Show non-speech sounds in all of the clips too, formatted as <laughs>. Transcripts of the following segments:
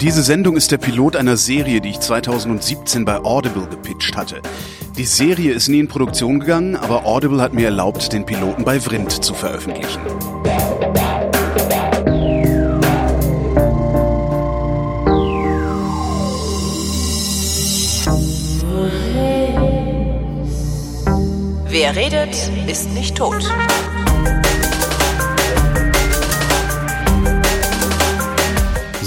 Diese Sendung ist der Pilot einer Serie, die ich 2017 bei Audible gepitcht hatte. Die Serie ist nie in Produktion gegangen, aber Audible hat mir erlaubt, den Piloten bei Vrind zu veröffentlichen. Wer redet, ist nicht tot.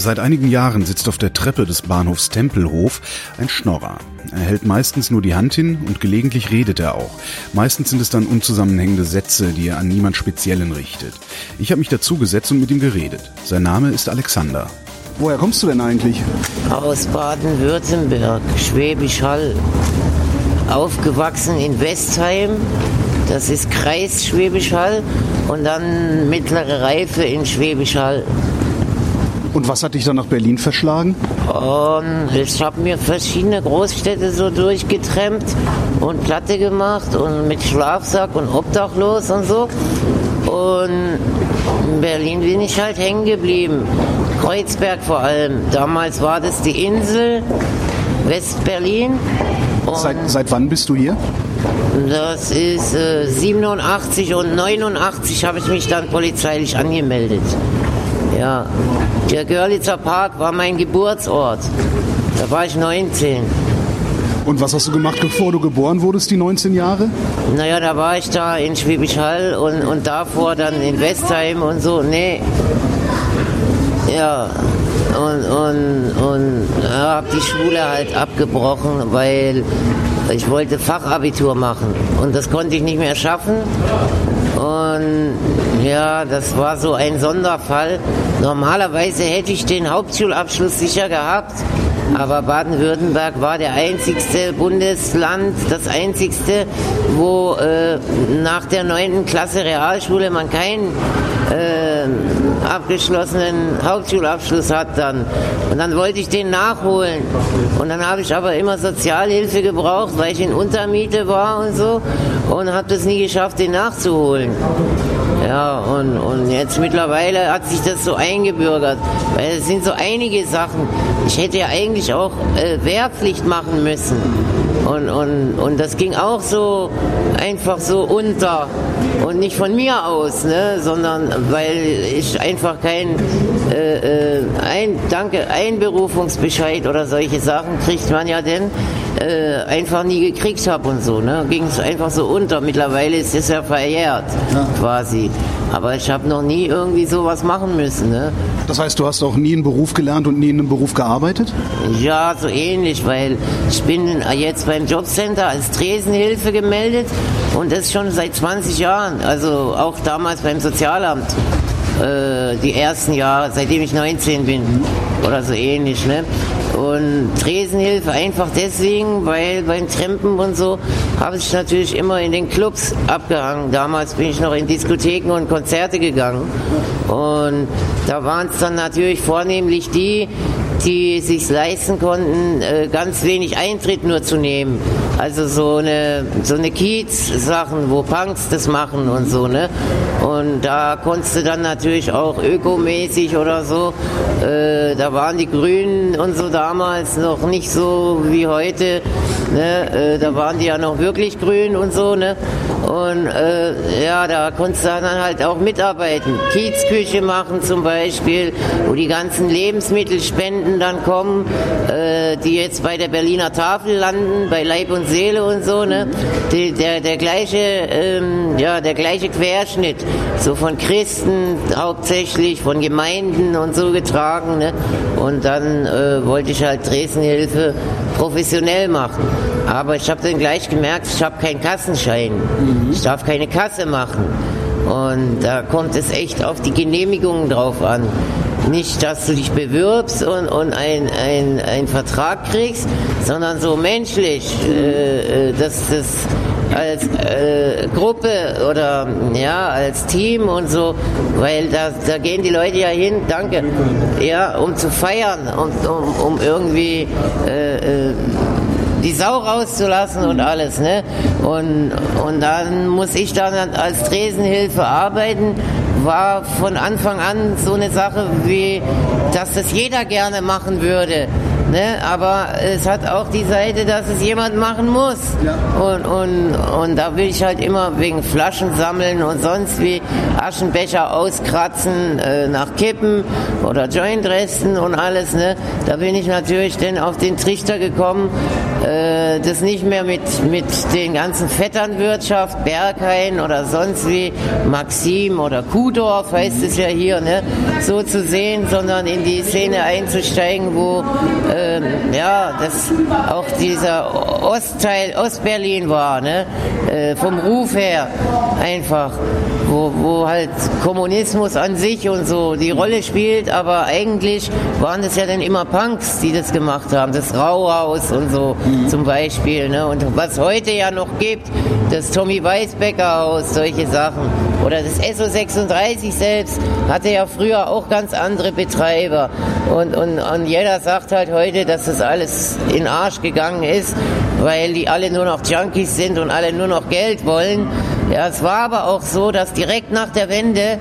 Seit einigen Jahren sitzt auf der Treppe des Bahnhofs Tempelhof ein Schnorrer. Er hält meistens nur die Hand hin und gelegentlich redet er auch. Meistens sind es dann unzusammenhängende Sätze, die er an niemand Speziellen richtet. Ich habe mich dazu gesetzt und mit ihm geredet. Sein Name ist Alexander. Woher kommst du denn eigentlich? Aus Baden-Württemberg, Schwäbisch Hall. Aufgewachsen in Westheim, das ist Kreis Schwäbisch Hall und dann mittlere Reife in Schwäbisch Hall. Und was hat dich dann nach Berlin verschlagen? Und ich habe mir verschiedene Großstädte so durchgetrennt und Platte gemacht und mit Schlafsack und obdachlos und so. Und in Berlin bin ich halt hängen geblieben. Kreuzberg vor allem. Damals war das die Insel, West-Berlin. Seit, seit wann bist du hier? Das ist äh, 87 und 89 habe ich mich dann polizeilich angemeldet. Ja, der Görlitzer Park war mein Geburtsort. Da war ich 19. Und was hast du gemacht, bevor du geboren wurdest, die 19 Jahre? Naja, da war ich da in Schwäbisch Hall und, und davor dann in Westheim und so. Nee. Ja, und, und, und ja, habe die Schule halt abgebrochen, weil ich wollte Fachabitur machen und das konnte ich nicht mehr schaffen. Und ja, das war so ein Sonderfall. Normalerweise hätte ich den Hauptschulabschluss sicher gehabt, aber Baden-Württemberg war der einzigste Bundesland, das einzigste, wo äh, nach der neunten Klasse Realschule man keinen äh, abgeschlossenen Hauptschulabschluss hat dann. Und dann wollte ich den nachholen. Und dann habe ich aber immer Sozialhilfe gebraucht, weil ich in Untermiete war und so und habe das nie geschafft, den nachzuholen. Ja, und, und jetzt mittlerweile hat sich das so eingebürgert, weil es sind so einige Sachen. Ich hätte ja eigentlich auch äh, Wehrpflicht machen müssen. Und, und, und das ging auch so einfach so unter. Und nicht von mir aus, ne, sondern weil ich einfach kein äh, äh, ein, danke, Einberufungsbescheid oder solche Sachen kriegt man ja denn äh, einfach nie gekriegt habe und so. Ne? Ging es einfach so unter. Mittlerweile ist es ja verjährt ja. quasi. Aber ich habe noch nie irgendwie sowas machen müssen. Ne? Das heißt, du hast auch nie einen Beruf gelernt und nie in einem Beruf gearbeitet? Ja, so ähnlich, weil ich bin jetzt beim Jobcenter als Tresenhilfe gemeldet und das schon seit 20 Jahren. Also auch damals beim Sozialamt äh, die ersten Jahre, seitdem ich 19 bin oder so ähnlich. Ne? Und Tresenhilfe einfach deswegen, weil beim Trampen und so habe ich natürlich immer in den Clubs abgehangen. Damals bin ich noch in Diskotheken und Konzerte gegangen. Und da waren es dann natürlich vornehmlich die, die sich leisten konnten, äh, ganz wenig Eintritt nur zu nehmen. Also so eine so eine Kiez-Sachen, wo Punks das machen und so, ne? Und da konntest du dann natürlich auch ökomäßig oder so, äh, da waren die Grünen und so damals noch nicht so wie heute, ne? Äh, da waren die ja noch wirklich grün und so, ne? Und äh, ja, da konntest du dann halt auch mitarbeiten. Kiezküche machen zum Beispiel, wo die ganzen Lebensmittelspenden dann kommen, äh, die jetzt bei der Berliner Tafel landen, bei Leib und Seele und so, ne? Die, der, der gleiche, ähm, ja, der gleiche Querschnitt, so von Christen hauptsächlich, von Gemeinden und so getragen, ne? Und dann äh, wollte ich halt Dresdenhilfe professionell machen. Aber ich habe dann gleich gemerkt, ich habe keinen Kassenschein. Mhm. Ich darf keine Kasse machen. Und da kommt es echt auf die Genehmigungen drauf an. Nicht, dass du dich bewirbst und, und einen ein Vertrag kriegst, sondern so menschlich, äh, äh, dass das als äh, Gruppe oder ja als Team und so, weil da, da gehen die Leute ja hin, danke, ja, um zu feiern und um, um irgendwie äh, äh, die Sau rauszulassen und alles, ne? Und, und dann muss ich dann als Tresenhilfe arbeiten, war von Anfang an so eine Sache wie, dass das jeder gerne machen würde. Ne? Aber es hat auch die Seite, dass es jemand machen muss. Ja. Und, und, und da will ich halt immer wegen Flaschen sammeln und sonst wie Aschenbecher auskratzen, äh, nach Kippen oder Jointresten und alles. Ne? Da bin ich natürlich dann auf den Trichter gekommen, äh, das nicht mehr mit, mit den ganzen Vetternwirtschaft, Berghain oder sonst wie Maxim oder Kuhdorf heißt es ja hier, ne? so zu sehen, sondern in die Szene einzusteigen, wo äh, ähm, ja, das auch dieser Ostteil, Ostberlin war, ne? Äh, vom Ruf her einfach, wo, wo halt Kommunismus an sich und so die Rolle spielt, aber eigentlich waren das ja dann immer Punks, die das gemacht haben, das Rauhaus und so mhm. zum Beispiel, ne? Und was heute ja noch gibt, das Tommy Weisbecker Haus, solche Sachen. Oder das SO36 selbst hatte ja früher auch ganz andere Betreiber. Und, und, und jeder sagt halt heute, heute, dass das alles in Arsch gegangen ist, weil die alle nur noch Junkies sind und alle nur noch Geld wollen. Ja, es war aber auch so, dass direkt nach der Wende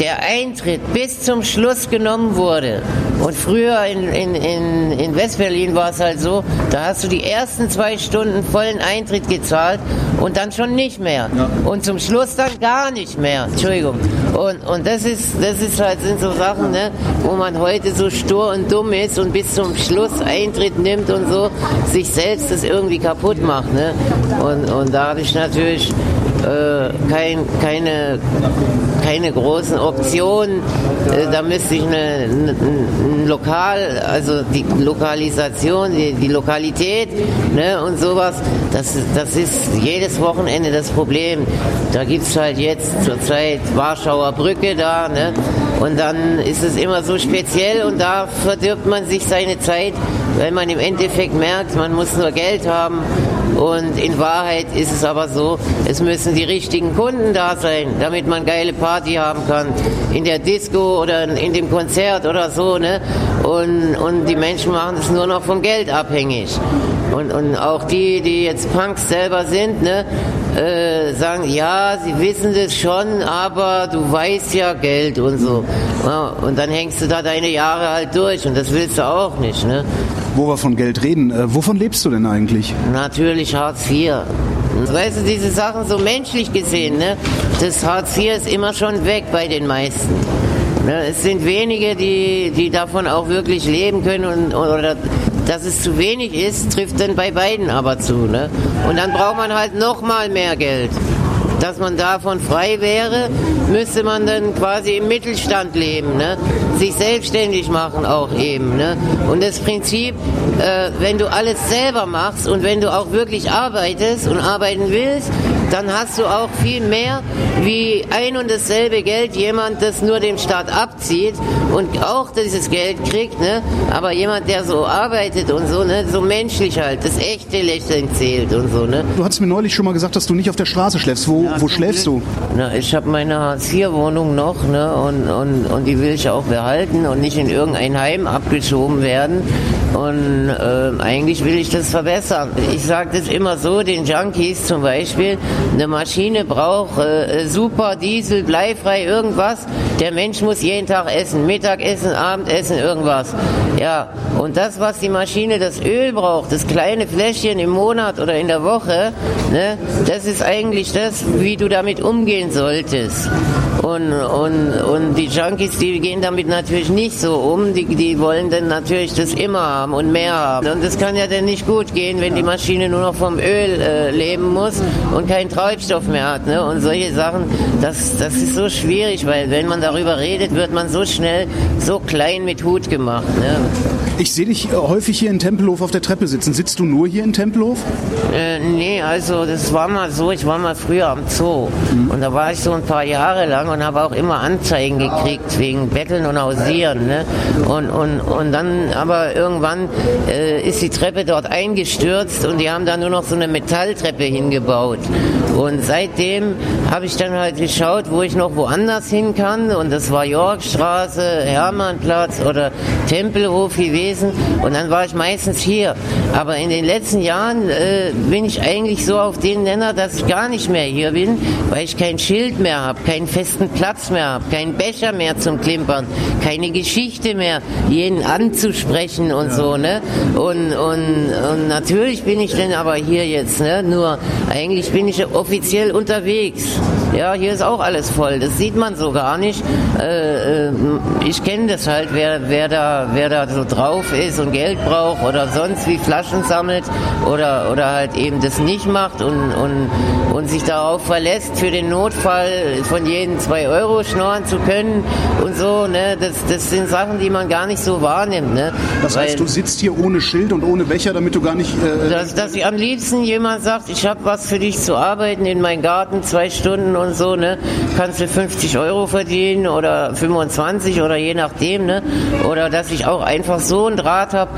der Eintritt bis zum Schluss genommen wurde. Und früher in, in, in, in Westberlin war es halt so, da hast du die ersten zwei Stunden vollen Eintritt gezahlt und dann schon nicht mehr. Ja. Und zum Schluss dann gar nicht mehr. Entschuldigung. Und, und das ist, das ist halt, sind so Sachen, ne, wo man heute so stur und dumm ist und bis zum Schluss Eintritt nimmt und so, sich selbst das irgendwie kaputt macht. Ne? Und, und da habe ich natürlich äh, kein, keine, keine großen Optionen. Äh, da müsste ich eine, ein Lokal, also die Lokalisation, die, die Lokalität ne, und sowas, das, das ist jedes Wochenende das Problem. Da gibt es halt jetzt zurzeit Warschauer Brücke da ne, und dann ist es immer so speziell und da verdirbt man sich seine Zeit, weil man im Endeffekt merkt, man muss nur Geld haben und in Wahrheit ist es aber so, es müssen die richtigen Kunden da sein, damit man geile Party haben kann. In der Disco oder in dem Konzert oder so, ne? Und, und die Menschen machen es nur noch vom Geld abhängig. Und, und auch die, die jetzt Punks selber sind, ne, äh, sagen, ja, sie wissen das schon, aber du weißt ja Geld und so. Ja, und dann hängst du da deine Jahre halt durch und das willst du auch nicht. Ne? Wo wir von Geld reden, äh, wovon lebst du denn eigentlich? Natürlich Hartz IV. Weißt du, diese Sachen so menschlich gesehen, ne? das Hartz IV ist immer schon weg bei den meisten. Ne? Es sind wenige, die, die davon auch wirklich leben können und, oder dass es zu wenig ist, trifft dann bei beiden aber zu. Ne? Und dann braucht man halt noch mal mehr Geld dass man davon frei wäre, müsste man dann quasi im Mittelstand leben, ne? sich selbstständig machen auch eben. Ne? Und das Prinzip, äh, wenn du alles selber machst und wenn du auch wirklich arbeitest und arbeiten willst, dann hast du auch viel mehr wie ein und dasselbe Geld jemand, das nur dem Staat abzieht und auch dieses Geld kriegt, ne? aber jemand, der so arbeitet und so, ne? so menschlich halt, das echte Lächeln zählt und so. Ne? Du hast mir neulich schon mal gesagt, dass du nicht auf der Straße schläfst. Wo, ja, wo schläfst Glück. du? Na, ich habe meine Hartz-IV-Wohnung noch ne? und, und, und die will ich auch behalten und nicht in irgendein Heim abgeschoben werden. Und äh, eigentlich will ich das verbessern. Ich sage das immer so, den Junkies zum Beispiel, eine Maschine braucht äh, super Diesel, bleifrei, irgendwas. Der Mensch muss jeden Tag essen, Mittagessen, Abendessen, irgendwas. Ja, und das, was die Maschine, das Öl braucht, das kleine Fläschchen im Monat oder in der Woche, ne, das ist eigentlich das, wie du damit umgehen solltest. Und, und, und die Junkies, die gehen damit natürlich nicht so um. Die, die wollen dann natürlich das immer haben und mehr haben. Und das kann ja dann nicht gut gehen, wenn die Maschine nur noch vom Öl äh, leben muss und keinen Treibstoff mehr hat. Ne? Und solche Sachen, das, das ist so schwierig, weil wenn man darüber redet, wird man so schnell so klein mit Hut gemacht. Ne? Ich sehe dich äh, häufig hier in Tempelhof auf der Treppe sitzen. Sitzt du nur hier in Tempelhof? Äh, nee, also das war mal so, ich war mal früher am Zoo. Mhm. Und da war ich so ein paar Jahre lang und habe auch immer Anzeigen gekriegt wegen Betteln und Hausieren. Ne? Und, und, und dann aber irgendwann äh, ist die Treppe dort eingestürzt und die haben da nur noch so eine Metalltreppe hingebaut. Und seitdem habe ich dann halt geschaut, wo ich noch woanders hin kann. Und das war Yorkstraße, Hermannplatz oder Tempelhof gewesen gewesen und dann war ich meistens hier. Aber in den letzten Jahren äh, bin ich eigentlich so auf den Nenner, dass ich gar nicht mehr hier bin, weil ich kein Schild mehr habe, keinen festen Platz mehr habe, keinen Becher mehr zum Klimpern, keine Geschichte mehr, jeden anzusprechen und ja. so, ne? Und, und, und natürlich bin ich dann aber hier jetzt, ne? Nur eigentlich bin ich offiziell unterwegs. Ja, hier ist auch alles voll. Das sieht man so gar nicht. Äh, äh, ich kenne das halt, wer, wer, da, wer da so drauf ist und Geld braucht oder sonst wie Flaschen sammelt oder, oder halt eben das nicht macht und, und, und sich darauf verlässt, für den Notfall von jedem zwei Euro schnorren zu können und so. Ne? Das, das sind Sachen, die man gar nicht so wahrnimmt. Ne? Das heißt, Weil, du sitzt hier ohne Schild und ohne Becher, damit du gar nicht... Äh, dass, dass am liebsten jemand sagt, ich habe was für dich zu arbeiten in meinem Garten, zwei Stunden und so, ne? kannst du 50 Euro verdienen oder 25 oder je nachdem. Ne? Oder dass ich auch einfach so einen Draht habe,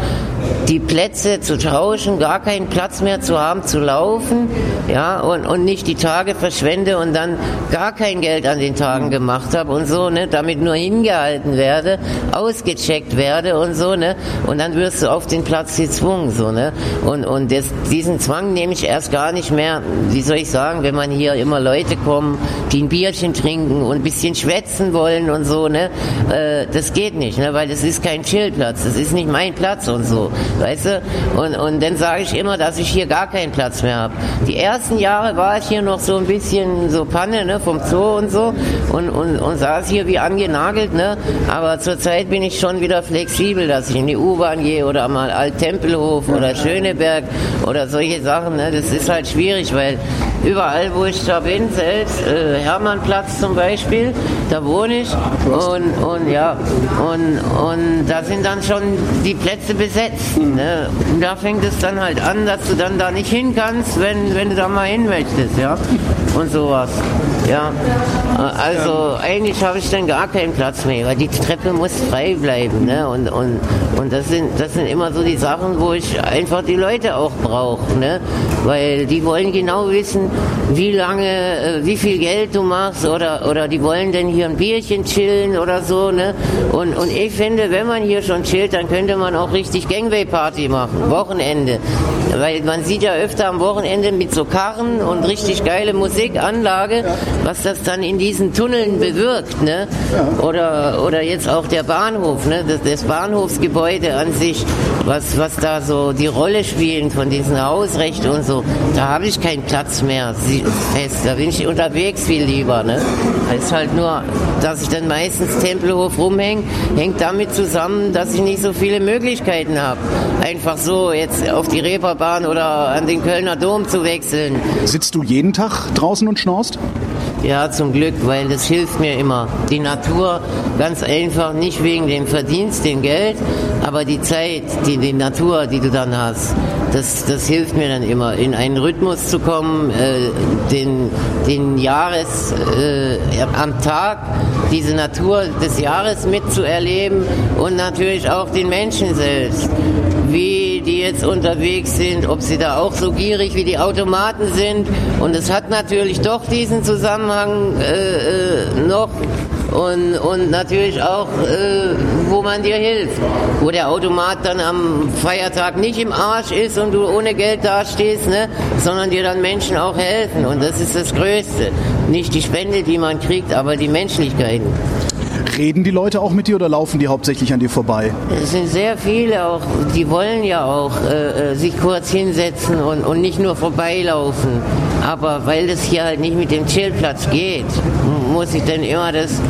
die Plätze zu tauschen, gar keinen Platz mehr zu haben, zu laufen, ja, und, und nicht die Tage verschwende und dann gar kein Geld an den Tagen gemacht habe und so, ne, damit nur hingehalten werde, ausgecheckt werde und so, ne, und dann wirst du auf den Platz gezwungen, so, ne, und, und das, diesen Zwang nehme ich erst gar nicht mehr, wie soll ich sagen, wenn man hier immer Leute kommen, die ein Bierchen trinken und ein bisschen schwätzen wollen und so, ne, äh, das geht nicht, ne, weil das ist kein Chillplatz, das ist nicht mein Platz und so weißt du? Und, und dann sage ich immer, dass ich hier gar keinen Platz mehr habe. Die ersten Jahre war ich hier noch so ein bisschen so Panne, ne, vom Zoo und so und, und, und saß hier wie angenagelt, ne? Aber zurzeit bin ich schon wieder flexibel, dass ich in die U-Bahn gehe oder mal Alt-Tempelhof oder Schöneberg oder solche Sachen, ne? Das ist halt schwierig, weil überall, wo ich da bin, selbst äh, Hermannplatz zum Beispiel, da wohne ich und, und ja, und, und da sind dann schon die Plätze besetzt. Ne? Und da fängt es dann halt an, dass du dann da nicht hin kannst, wenn, wenn du da mal hin möchtest, ja, und sowas. Ja, also eigentlich habe ich dann gar keinen Platz mehr, weil die Treppe muss frei bleiben, ne? Und, und, und das sind, das sind immer so die Sachen, wo ich einfach die Leute auch brauche, ne? Weil die wollen genau wissen, wie lange, äh, wie viel Geld du machst oder, oder die wollen denn hier ein Bierchen chillen oder so, ne? Und, und ich finde, wenn man hier schon chillt, dann könnte man auch richtig Gangway-Party machen, Wochenende. Weil man sieht ja öfter am Wochenende mit so Karren und richtig geile Musikanlage, was das dann in diesen Tunneln bewirkt, ne? Oder, oder jetzt auch der Bahnhof, ne? Das, das Bahnhofsgebäude an sich, was, was da so die Rolle spielen von diesen Hausrechten und so, da habe ich keinen Platz mehr fest. Da bin ich unterwegs viel lieber. Ne? Es ist halt nur, dass ich dann meistens Tempelhof rumhänge, hängt damit zusammen, dass ich nicht so viele Möglichkeiten habe. Einfach so jetzt auf die Reeperbahn oder an den Kölner Dom zu wechseln. Sitzt du jeden Tag draußen und schnorst? Ja, zum Glück, weil das hilft mir immer. Die Natur, ganz einfach, nicht wegen dem Verdienst, dem Geld, aber die Zeit, die, die Natur, die du dann hast, das, das hilft mir dann immer, in einen Rhythmus zu kommen, äh, den, den Jahres, äh, am Tag diese Natur des Jahres mitzuerleben und natürlich auch den Menschen selbst die jetzt unterwegs sind, ob sie da auch so gierig wie die Automaten sind. Und es hat natürlich doch diesen Zusammenhang äh, äh, noch und, und natürlich auch, äh, wo man dir hilft. Wo der Automat dann am Feiertag nicht im Arsch ist und du ohne Geld dastehst, ne? sondern dir dann Menschen auch helfen. Und das ist das Größte. Nicht die Spende, die man kriegt, aber die Menschlichkeiten. Reden die Leute auch mit dir oder laufen die hauptsächlich an dir vorbei? Es sind sehr viele auch, die wollen ja auch äh, äh, sich kurz hinsetzen und, und nicht nur vorbeilaufen. Aber weil das hier halt nicht mit dem Chillplatz geht, muss ich dann immer das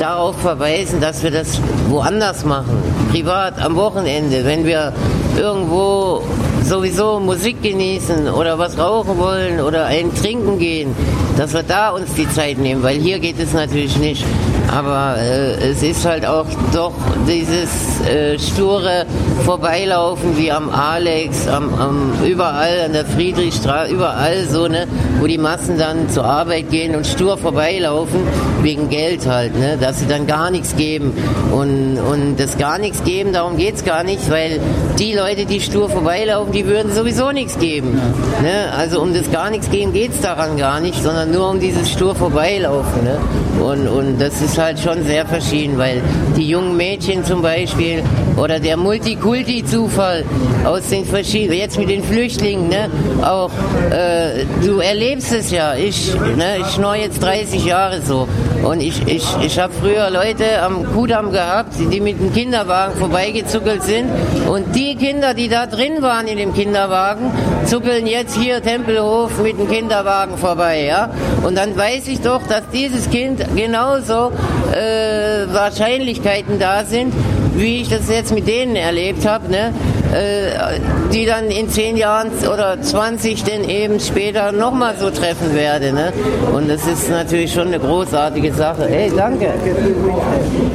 darauf verweisen, dass wir das woanders machen. Privat am Wochenende, wenn wir irgendwo sowieso Musik genießen oder was rauchen wollen oder ein Trinken gehen, dass wir da uns die Zeit nehmen, weil hier geht es natürlich nicht. Aber äh, es ist halt auch doch dieses äh, sture Vorbeilaufen wie am Alex, am, am, überall an der Friedrichstraße, überall so, ne, wo die Massen dann zur Arbeit gehen und stur vorbeilaufen, wegen Geld halt, ne, dass sie dann gar nichts geben. Und, und das gar nichts geben, darum geht es gar nicht, weil die Leute, die stur vorbeilaufen, die würden sowieso nichts geben. Ne? Also um das gar nichts geben geht es daran gar nicht, sondern nur um dieses stur vorbeilaufen. Ne? Und, und das ist halt schon sehr verschieden, weil die jungen Mädchen zum Beispiel oder der Multikulti Multikulti-Zufall aus den verschiedenen, jetzt mit den Flüchtlingen, ne, auch, äh, du erlebst es ja, ich, ne, ich schnorre jetzt 30 Jahre so. Und ich, ich, ich habe früher Leute am Kudamm gehabt, die mit dem Kinderwagen vorbeigezuckelt sind. Und die Kinder, die da drin waren in dem Kinderwagen, zuckeln jetzt hier Tempelhof mit dem Kinderwagen vorbei, ja, und dann weiß ich doch, dass dieses Kind genauso äh, Wahrscheinlichkeiten da sind, wie ich das jetzt mit denen erlebt habe, ne? Äh, die dann in zehn Jahren oder 20 denn eben später nochmal so treffen werde. Ne? Und das ist natürlich schon eine großartige Sache. Hey, danke.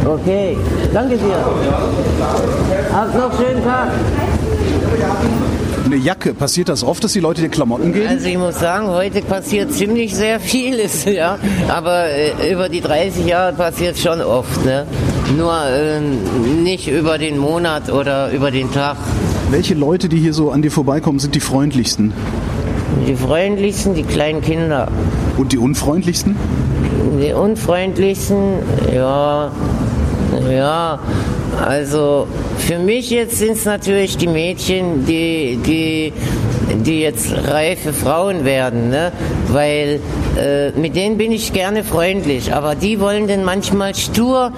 Okay, danke dir. Habt noch einen schönen Tag eine Jacke. Passiert das oft, dass die Leute dir Klamotten geben? Also ich muss sagen, heute passiert ziemlich sehr vieles, <laughs> ja. Aber äh, über die 30 Jahre passiert schon oft, ne? Nur äh, nicht über den Monat oder über den Tag. Welche Leute, die hier so an dir vorbeikommen, sind die freundlichsten? Die freundlichsten, die kleinen Kinder. Und die unfreundlichsten? Die unfreundlichsten, ja, ja, also für mich jetzt sind es natürlich die Mädchen, die, die, die jetzt reife Frauen werden, ne? weil äh, mit denen bin ich gerne freundlich, aber die wollen dann manchmal stur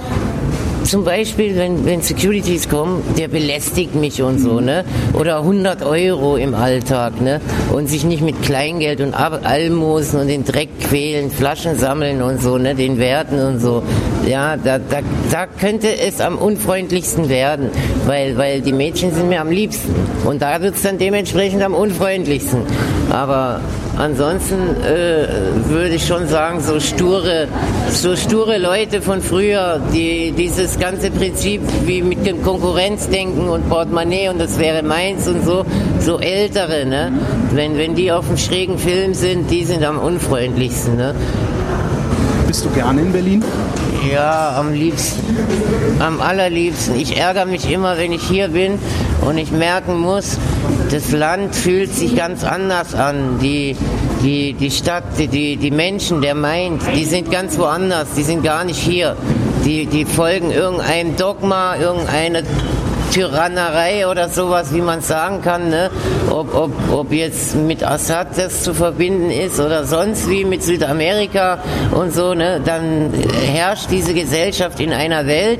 zum Beispiel, wenn, wenn Securities kommen, der belästigt mich und so, ne? Oder 100 Euro im Alltag, ne? Und sich nicht mit Kleingeld und Almosen und den Dreck quälen, Flaschen sammeln und so, ne? Den Werten und so. Ja, da, da, da könnte es am unfreundlichsten werden, weil, weil die Mädchen sind mir am liebsten. Und da wird es dann dementsprechend am unfreundlichsten. Aber ansonsten äh, würde ich schon sagen, so sture, so sture Leute von früher, die dieses ganze Prinzip wie mit dem Konkurrenzdenken und Portemonnaie und das wäre meins und so, so ältere, ne? Wenn, wenn die auf einem schrägen Film sind, die sind am unfreundlichsten, ne? Bist du gerne in Berlin? Ja, am liebsten. Am allerliebsten. Ich ärgere mich immer, wenn ich hier bin und ich merken muss, das Land fühlt sich ganz anders an. Die, die, die Stadt, die, die Menschen, der meint, die sind ganz woanders, die sind gar nicht hier. Die, die folgen irgendeinem Dogma, irgendeiner Tyrannerei oder sowas, wie man sagen kann, ne? ob, ob, ob jetzt mit Assad das zu verbinden ist oder sonst wie mit Südamerika und so, ne? dann herrscht diese Gesellschaft in einer Welt,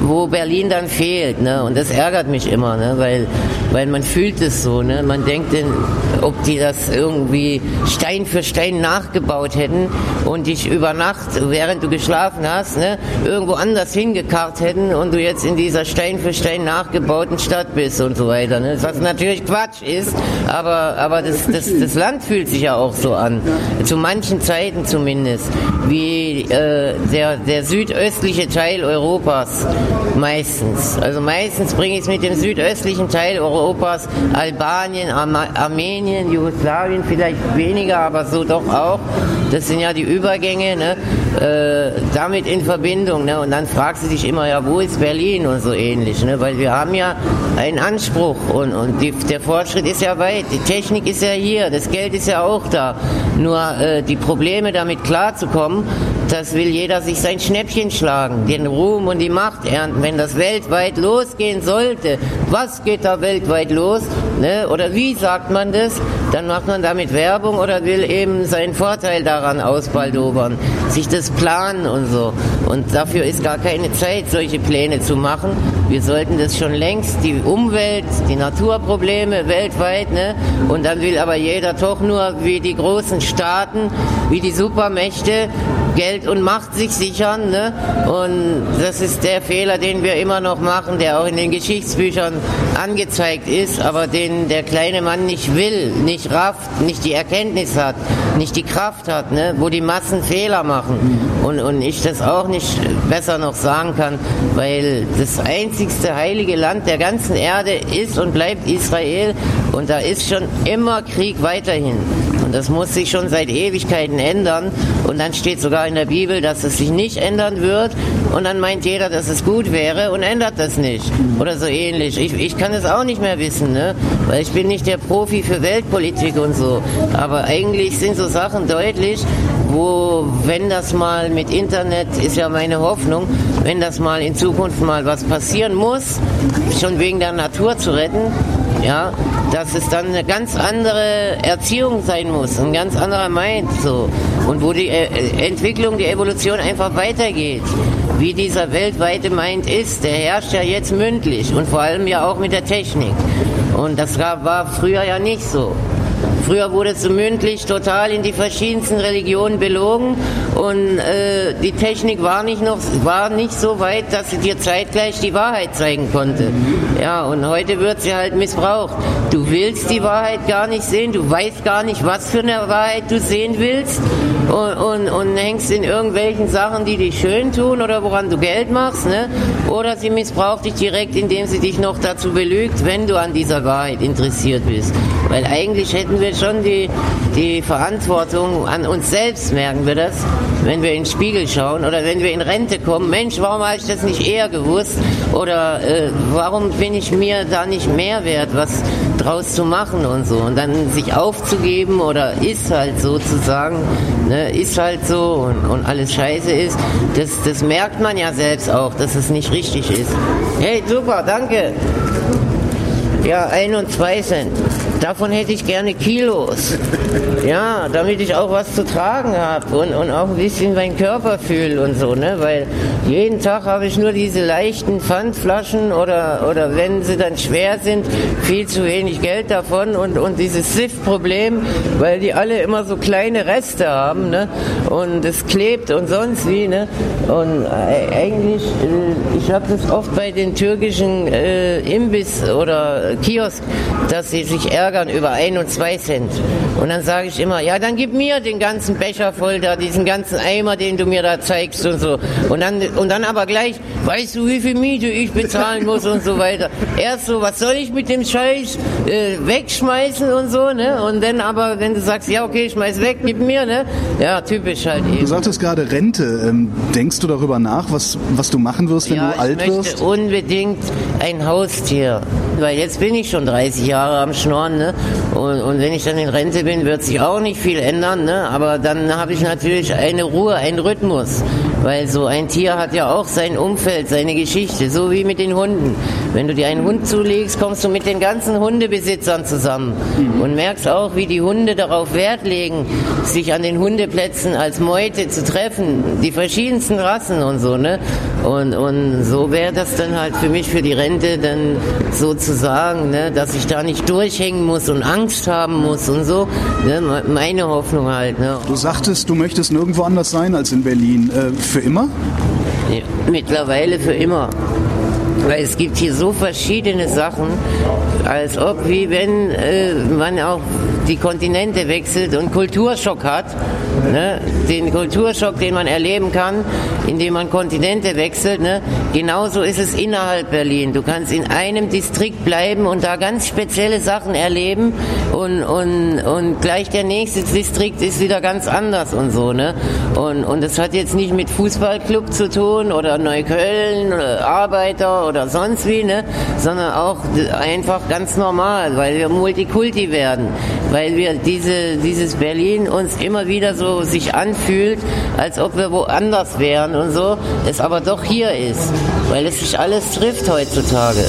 wo Berlin dann fehlt. Ne? Und das ärgert mich immer, ne? weil, weil man fühlt es so. Ne? Man denkt, denn, ob die das irgendwie Stein für Stein nachgebaut hätten und dich über Nacht, während du geschlafen hast, ne, irgendwo anders hingekarrt hätten und du jetzt in dieser Stein für Stein nachgebauten Stadt bist und so weiter. Ne? Was natürlich Quatsch ist, aber, aber das, das, das Land fühlt sich ja auch so an. Zu manchen Zeiten zumindest. Wie äh, der, der südöstliche Teil Europas Meistens. Also meistens bringe ich es mit dem südöstlichen Teil Europas, Albanien, Arm Armenien, Jugoslawien vielleicht weniger, aber so doch auch. Das sind ja die Übergänge, ne? äh, damit in Verbindung. Ne? Und dann fragst du dich immer, ja, wo ist Berlin und so ähnlich. Ne? Weil wir haben ja einen Anspruch und, und die, der Fortschritt ist ja weit, die Technik ist ja hier, das Geld ist ja auch da. Nur äh, die Probleme damit klarzukommen, das will jeder sich sein Schnäppchen schlagen, den Ruhm und die Macht ernten. Wenn das weltweit losgehen sollte, was geht da weltweit los? Ne? Oder wie sagt man das? Dann macht man damit Werbung oder will eben seinen Vorteil daran ausbaldobern, sich das planen und so. Und dafür ist gar keine Zeit, solche Pläne zu machen. Wir sollten das schon längst, die Umwelt, die Naturprobleme weltweit, ne? Und dann will aber jeder doch nur wie die großen Staaten, wie die Supermächte Geld und Macht sich sichern. Ne? Und das ist der Fehler, den wir immer noch machen, der auch in den Geschichtsbüchern angezeigt ist, aber den der kleine Mann nicht will, nicht rafft, nicht die Erkenntnis hat, nicht die Kraft hat, ne? wo die Massen Fehler machen. Und, und ich das auch nicht besser noch sagen kann, weil das einzigste heilige Land der ganzen Erde ist und bleibt Israel und da ist schon immer Krieg weiterhin. Und das muss sich schon seit Ewigkeiten ändern. Und dann steht sogar in der Bibel, dass es sich nicht ändern wird. Und dann meint jeder, dass es gut wäre und ändert das nicht. Oder so ähnlich. Ich, ich kann es auch nicht mehr wissen, ne? weil ich bin nicht der Profi für Weltpolitik und so. Aber eigentlich sind so Sachen deutlich, wo, wenn das mal mit Internet, ist ja meine Hoffnung, wenn das mal in Zukunft mal was passieren muss, schon wegen der Natur zu retten, ja, dass es dann eine ganz andere Erziehung sein muss, ein ganz anderer Mind, so. Und wo die äh, Entwicklung, die Evolution einfach weitergeht. Wie dieser weltweite Mind ist, der herrscht ja jetzt mündlich und vor allem ja auch mit der Technik. Und das war früher ja nicht so. Früher wurde so mündlich total in die verschiedensten Religionen belogen und äh, die Technik war nicht noch war nicht so weit, dass sie dir zeitgleich die Wahrheit zeigen konnte. Ja, und heute wird sie halt missbraucht. Du willst die Wahrheit gar nicht sehen, du weißt gar nicht, was für eine Wahrheit du sehen willst und, und, und hängst in irgendwelchen Sachen, die dich schön tun oder woran du Geld machst, ne? Oder sie missbraucht dich direkt, indem sie dich noch dazu belügt, wenn du an dieser Wahrheit interessiert bist. Weil eigentlich hätten wir schon die, die Verantwortung an uns selbst, merken wir das, wenn wir in den Spiegel schauen oder wenn wir in Rente kommen. Mensch, warum habe ich das nicht eher gewusst? Oder äh, warum bin ich mir da nicht mehr wert, was draus zu machen und so? Und dann sich aufzugeben oder ist halt so zu sagen, ne, ist halt so und, und alles scheiße ist, das, das merkt man ja selbst auch, dass es nicht richtig ist. Hey, super, danke. Ja, ein und zwei Cent. Davon hätte ich gerne Kilos. Ja, damit ich auch was zu tragen habe und, und auch ein bisschen meinen Körper fühle und so, ne? Weil jeden Tag habe ich nur diese leichten Pfandflaschen oder, oder wenn sie dann schwer sind, viel zu wenig Geld davon und, und dieses SIF-Problem, weil die alle immer so kleine Reste haben, ne? Und es klebt und sonst wie, ne? Und äh, eigentlich, äh, ich habe das oft bei den türkischen äh, Imbiss oder Kiosk, dass sie sich ärgern ärgern über ein und zwei Cent. Und dann sage ich immer, ja, dann gib mir den ganzen Becher voll da, diesen ganzen Eimer, den du mir da zeigst und so. Und dann, und dann aber gleich, weißt du, wie viel Miete ich bezahlen muss und so weiter. Erst so, was soll ich mit dem Scheiß äh, wegschmeißen und so, ne? Und dann aber, wenn du sagst, ja, okay, schmeiß weg, gib mir, ne? Ja, typisch halt eben. Du sagtest gerade Rente. Ähm, denkst du darüber nach, was, was du machen wirst, wenn ja, du alt wirst? ich möchte unbedingt ein Haustier. Weil jetzt bin ich schon 30 Jahre am Schnorren, ne? Und, und wenn ich dann in Rente bin, wird sich auch nicht viel ändern, ne? Aber dann habe ich natürlich eine Ruhe, einen Rhythmus. Weil so ein Tier hat ja auch sein Umfeld, seine Geschichte, so wie mit den Hunden. Wenn du dir einen Hund zulegst, kommst du mit den ganzen Hundebesitzern zusammen mhm. und merkst auch, wie die Hunde darauf Wert legen, sich an den Hundeplätzen als Meute zu treffen, die verschiedensten Rassen und so, ne? Und, und so wäre das dann halt für mich für die Rente dann sozusagen, ne, dass ich da nicht durchhängen muss und Angst haben muss und so. Ne? Meine Hoffnung halt. Ne? Du sagtest, du möchtest nirgendwo anders sein als in Berlin. Äh, für immer? Ja, mittlerweile für immer. Weil es gibt hier so verschiedene Sachen, als ob wie wenn äh, man auch die Kontinente wechselt und Kulturschock hat. Ne? Den Kulturschock, den man erleben kann, indem man Kontinente wechselt. Ne? Genauso ist es innerhalb Berlin. Du kannst in einem Distrikt bleiben und da ganz spezielle Sachen erleben und, und, und gleich der nächste Distrikt ist wieder ganz anders und so. Ne? Und, und das hat jetzt nicht mit Fußballclub zu tun oder Neukölln oder Arbeiter oder sonst wie, ne? sondern auch einfach ganz normal, weil wir Multikulti werden, weil wir diese, dieses Berlin uns immer wieder so sich anfühlt, als ob wir woanders wären und so, es aber doch hier ist, weil es sich alles trifft heutzutage.